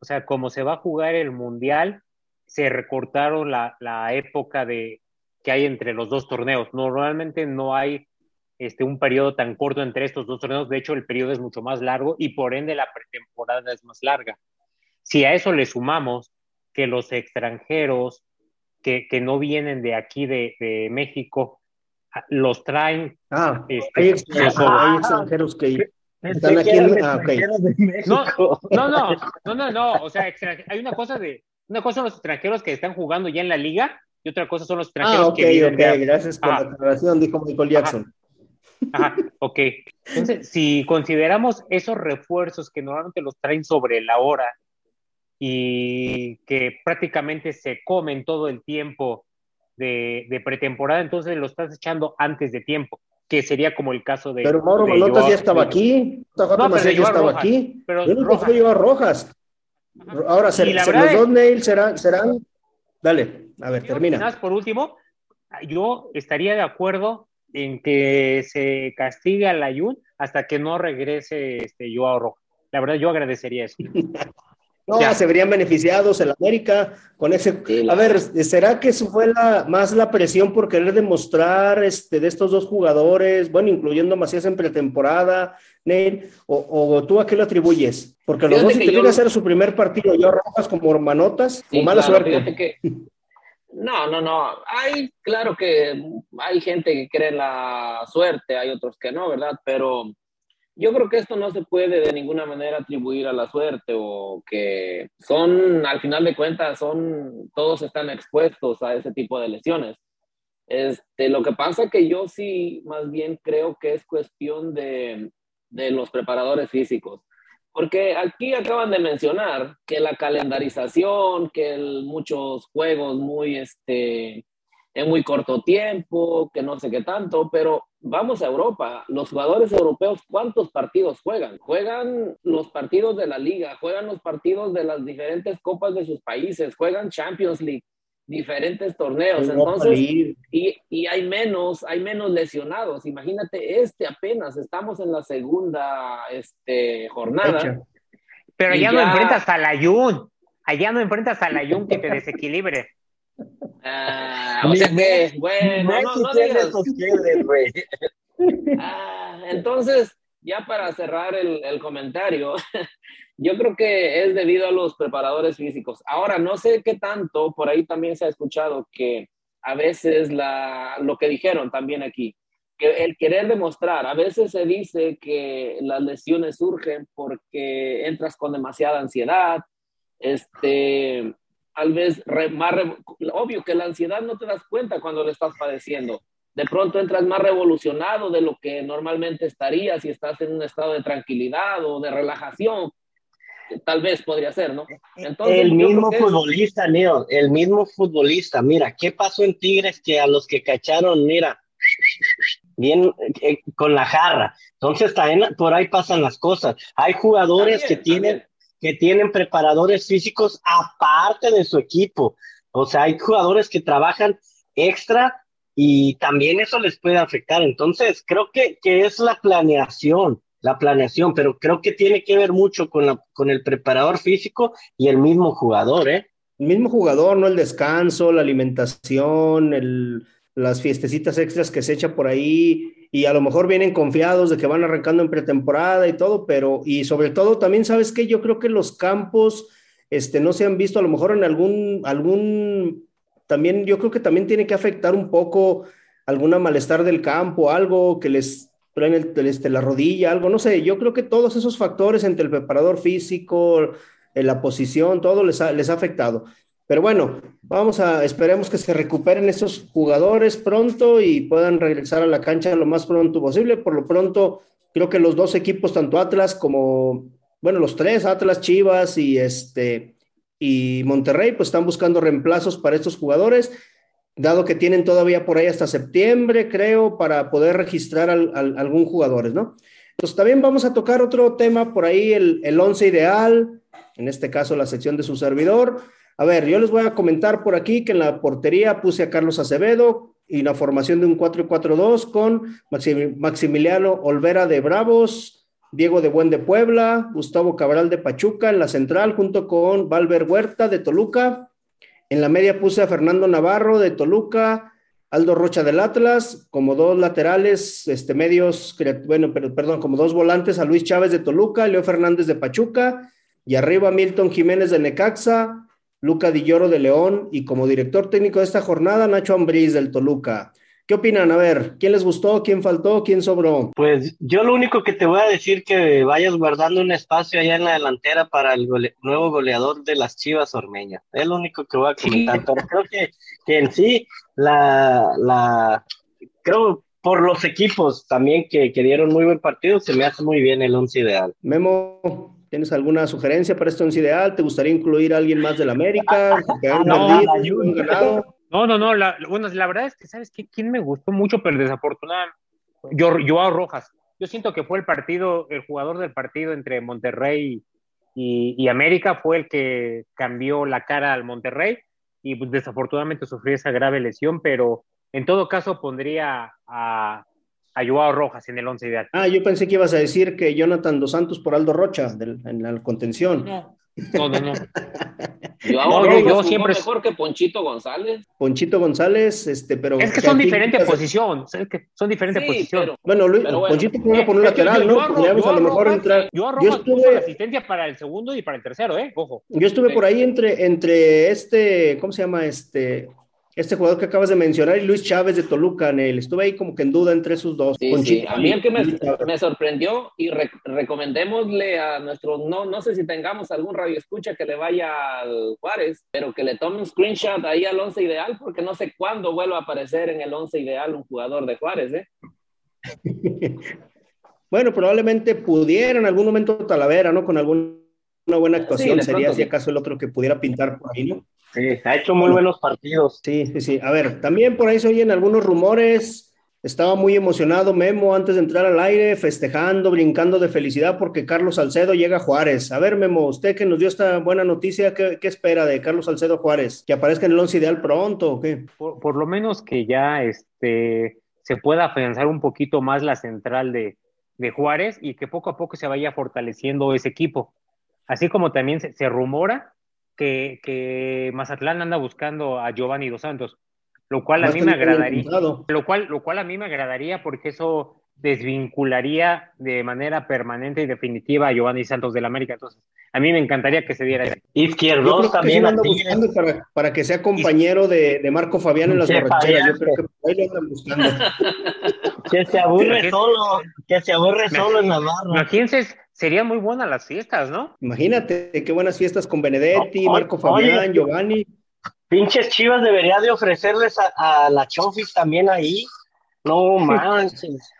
O sea, como se va a jugar el Mundial, se recortaron la, la época de, que hay entre los dos torneos. Normalmente no hay este, un periodo tan corto entre estos dos torneos. De hecho, el periodo es mucho más largo y por ende la pretemporada es más larga. Si a eso le sumamos que los extranjeros que, que no vienen de aquí, de, de México, los traen. Ah, este, hay, extranjeros, hay, extranjeros que están aquí en, ah, okay. no, no, no, no, no, no, o sea, hay una cosa de, una cosa son los extranjeros que están jugando ya en la liga y otra cosa son los extranjeros ah, okay, que viven okay. gracias por la aclaración, dijo Michael Jackson. Ajá. Ajá, ok. Entonces, si consideramos esos refuerzos que normalmente los traen sobre la hora y que prácticamente se comen todo el tiempo de, de pretemporada, entonces lo estás echando antes de tiempo, que sería como el caso de. Pero Mauro Malotas ya estaba aquí, no, pero ya estaba Rojas, aquí. Pero Yo Rojas. fue a Rojas. Ahora, se, se los dos nails serán, serán. Dale, a ver, termina. Más por último, yo estaría de acuerdo en que se castigue al Ayun hasta que no regrese este Joao Rojas. La verdad, yo agradecería eso. No, ya. se verían beneficiados el América con ese. A ver, ¿será que eso fue la, más la presión por querer demostrar este, de estos dos jugadores, bueno, incluyendo a Macías en pretemporada, Neil, o, o, tú a qué lo atribuyes? Porque los fíjate dos tuvieron que hacer su primer partido, yo Rojas como hermanotas, sí, o mala claro, suerte. Que... No, no, no. Hay, claro que hay gente que cree en la suerte, hay otros que no, ¿verdad? Pero yo creo que esto no se puede de ninguna manera atribuir a la suerte o que son, al final de cuentas, son, todos están expuestos a ese tipo de lesiones. Este, lo que pasa que yo sí, más bien creo que es cuestión de, de los preparadores físicos. Porque aquí acaban de mencionar que la calendarización, que el, muchos juegos muy, este, en muy corto tiempo, que no sé qué tanto, pero vamos a Europa, los jugadores europeos, ¿cuántos partidos juegan? Juegan los partidos de la liga, juegan los partidos de las diferentes copas de sus países, juegan Champions League, diferentes torneos, entonces, y, y, hay menos, hay menos lesionados, imagínate, este apenas, estamos en la segunda este, jornada. Pero allá ya... no enfrentas al Ayun, allá no enfrentas al Ayun que te desequilibre. Ah, o sea que, bueno, no, no digas. Ah, entonces, ya para cerrar el, el, comentario, yo creo que es debido a los preparadores físicos. Ahora, no sé qué tanto, por ahí también se ha escuchado que a veces la, lo que dijeron también aquí, que el querer demostrar, a veces se dice que las lesiones surgen porque entras con demasiada ansiedad, este, tal vez re, más, re, obvio que la ansiedad no te das cuenta cuando lo estás padeciendo. De pronto entras más revolucionado de lo que normalmente estarías si estás en un estado de tranquilidad o de relajación. Tal vez podría ser, ¿no? Entonces, el mismo futbolista, Leo, el mismo futbolista. Mira, ¿qué pasó en Tigres que a los que cacharon, mira, bien eh, con la jarra? Entonces, también por ahí pasan las cosas. Hay jugadores también, que tienen... También que tienen preparadores físicos aparte de su equipo. O sea, hay jugadores que trabajan extra y también eso les puede afectar. Entonces, creo que, que es la planeación, la planeación, pero creo que tiene que ver mucho con, la, con el preparador físico y el mismo jugador, ¿eh? El mismo jugador, ¿no? El descanso, la alimentación, el, las fiestecitas extras que se echa por ahí y a lo mejor vienen confiados de que van arrancando en pretemporada y todo, pero y sobre todo también sabes que yo creo que los campos este, no se han visto a lo mejor en algún, algún, también yo creo que también tiene que afectar un poco alguna malestar del campo, algo que les traen el, este, la rodilla, algo, no sé, yo creo que todos esos factores entre el preparador físico, la posición, todo les les ha afectado. Pero bueno, vamos a, esperemos que se recuperen esos jugadores pronto y puedan regresar a la cancha lo más pronto posible. Por lo pronto, creo que los dos equipos, tanto Atlas como, bueno, los tres, Atlas, Chivas y este y Monterrey, pues están buscando reemplazos para estos jugadores, dado que tienen todavía por ahí hasta septiembre, creo, para poder registrar al, algún jugadores, ¿no? Entonces también vamos a tocar otro tema por ahí, el, el once ideal, en este caso la sección de su servidor. A ver, yo les voy a comentar por aquí que en la portería puse a Carlos Acevedo y la formación de un 4-4-2 con Maximiliano Olvera de Bravos, Diego de Buen de Puebla, Gustavo Cabral de Pachuca en la central, junto con Valver Huerta de Toluca. En la media puse a Fernando Navarro de Toluca, Aldo Rocha del Atlas, como dos laterales, este, medios, bueno, pero, perdón, como dos volantes a Luis Chávez de Toluca, Leo Fernández de Pachuca, y arriba Milton Jiménez de Necaxa, Luca Di Lloro de León y como director técnico de esta jornada, Nacho Ambriz del Toluca. ¿Qué opinan? A ver, ¿quién les gustó? ¿Quién faltó? ¿Quién sobró? Pues yo lo único que te voy a decir que vayas guardando un espacio allá en la delantera para el nuevo goleador de las Chivas Ormeña. Es lo único que voy a comentar. Pero creo que, que en sí, la, la, creo por los equipos también que, que dieron muy buen partido, se me hace muy bien el once ideal. Memo, ¿Tienes alguna sugerencia para este once ideal? ¿Te gustaría incluir a alguien más del América? no, no, no, la, bueno, la verdad es que, ¿sabes qué? ¿Quién me gustó mucho, pero desafortunadamente? Yo, Joao Rojas. Yo siento que fue el partido, el jugador del partido entre Monterrey y, y América, fue el que cambió la cara al Monterrey y pues, desafortunadamente sufrió esa grave lesión, pero en todo caso pondría a, a Joao Rojas en el once ideal. Ah, yo pensé que ibas a decir que Jonathan Dos Santos por Aldo Rocha en la contención. No, no, no. yo, siempre mejor que Ponchito González. Ponchito González, este, pero es que son diferentes posiciones, son diferentes posiciones. Bueno, Luis, Ponchito puede poner un lateral, ¿no? Podríamos a lo mejor entrar. Yo, yo estuve la asistencia para el segundo y para el tercero, eh, ojo. Yo estuve por ahí entre entre este, ¿cómo se llama este? Este jugador que acabas de mencionar y Luis Chávez de Toluca, Nel. Estuve ahí como que en duda entre esos dos. Sí, A mí el que me, sorprendió y recomendémosle a nuestro, no, no sé si tengamos algún radio escucha que le vaya al Juárez, pero que le tome un screenshot ahí al once ideal porque no sé cuándo vuelva a aparecer en el once ideal un jugador de Juárez, ¿eh? bueno, probablemente pudiera en algún momento Talavera, ¿no? Con alguna buena actuación, sería si acaso el otro que pudiera pintar por ahí, ¿no? Sí, ha hecho muy buenos partidos. Sí, sí, sí. A ver, también por ahí se oyen algunos rumores. Estaba muy emocionado Memo antes de entrar al aire, festejando, brincando de felicidad porque Carlos Salcedo llega a Juárez. A ver, Memo, usted que nos dio esta buena noticia, ¿qué, espera de Carlos Salcedo Juárez? ¿Que aparezca en el once ideal pronto o qué? Por, lo menos que ya este, se pueda afianzar un poquito más la central de, de, Juárez y que poco a poco se vaya fortaleciendo ese equipo. Así como también se rumora que, que Mazatlán anda buscando a Giovanni Dos Santos, lo cual a mí me agradaría, lo cual, lo cual a mí me agradaría porque eso desvincularía de manera permanente y definitiva a Giovanni Santos del América. Entonces, a mí me encantaría que se diera eso. Izquierdo también. buscando para, para, que sea compañero de, de, Marco Fabián en las borracheras. Yo creo que ahí lo andan buscando. que se aburre solo, que se aburre solo en la barra. Imagínense serían muy buenas las fiestas, ¿no? Imagínate, qué buenas fiestas con Benedetti, Marco Fabián, Giovanni. Pinches chivas debería de ofrecerles a, la Chofis también ahí. No manches.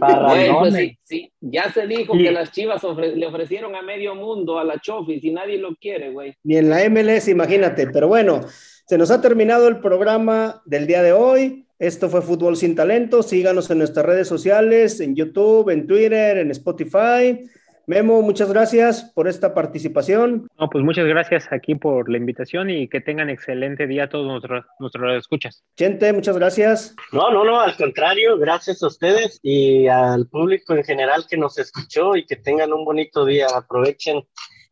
Bueno, pues sí, ya se dijo que las chivas le ofrecieron a medio mundo a la Chofis y nadie lo quiere, güey. Ni en la MLS, imagínate. Pero bueno, se nos ha terminado el programa del día de hoy. Esto fue Fútbol sin Talento. Síganos en nuestras redes sociales, en YouTube, en Twitter, en Spotify. Memo, muchas gracias por esta participación. No, pues muchas gracias aquí por la invitación y que tengan excelente día todos nuestros, nuestros escuchas. Gente, muchas gracias. No, no, no, al contrario, gracias a ustedes y al público en general que nos escuchó y que tengan un bonito día. Aprovechen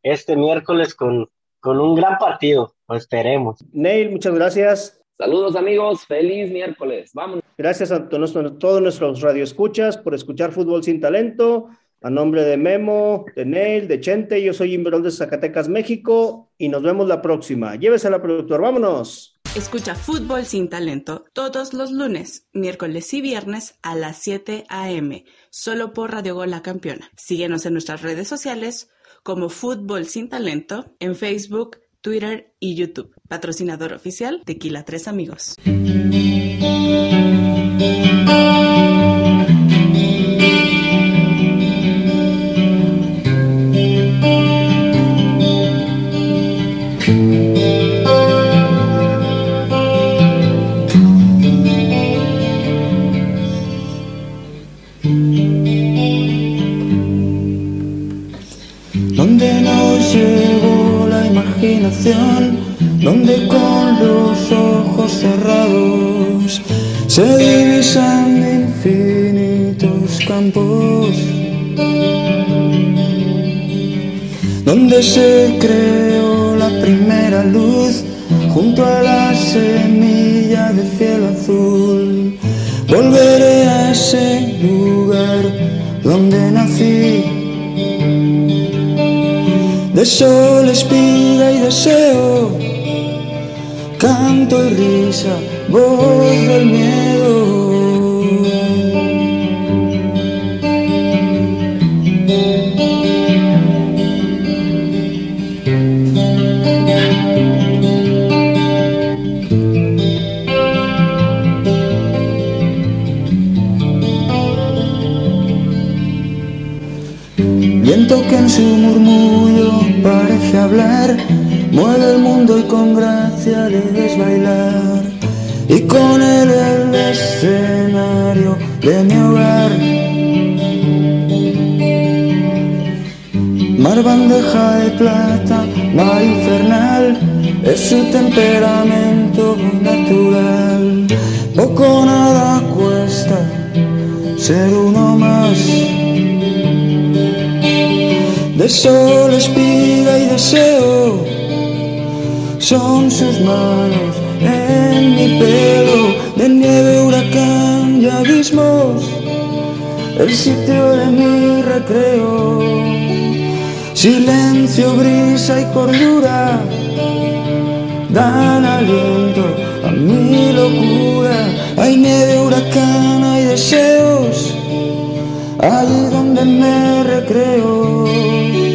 este miércoles con, con un gran partido, lo esperemos. Neil, muchas gracias. Saludos amigos, feliz miércoles. Vamos. Gracias a todos nuestros radioescuchas por escuchar Fútbol sin Talento. A nombre de Memo, de Neil, de Chente, yo soy Inverón de Zacatecas, México, y nos vemos la próxima. Llévesela, productor, vámonos. Escucha Fútbol sin Talento todos los lunes, miércoles y viernes a las 7 a.m., solo por Radio Gol La Campeona. Síguenos en nuestras redes sociales como Fútbol sin Talento en Facebook, Twitter y YouTube. Patrocinador oficial Tequila Tres Amigos. Infinitos campos, donde se creó la primera luz junto a la semilla de cielo azul. Volveré a ese lugar donde nací de sol, espiga y deseo, canto y risa, voz del miedo. Su murmullo parece hablar, mueve el mundo y con gracia le ves bailar. Y con él el escenario de mi hogar. Mar bandeja de plata, mar infernal, es su temperamento natural. Poco nada cuesta ser uno más de sol, espiga y deseo. Son sus manos en mi pelo, de nieve, huracán y abismos, el sitio de mi recreo. Silencio, brisa y cordura dan aliento a mi locura. Hay nieve, huracán, hay deseos, allí donde me recreo.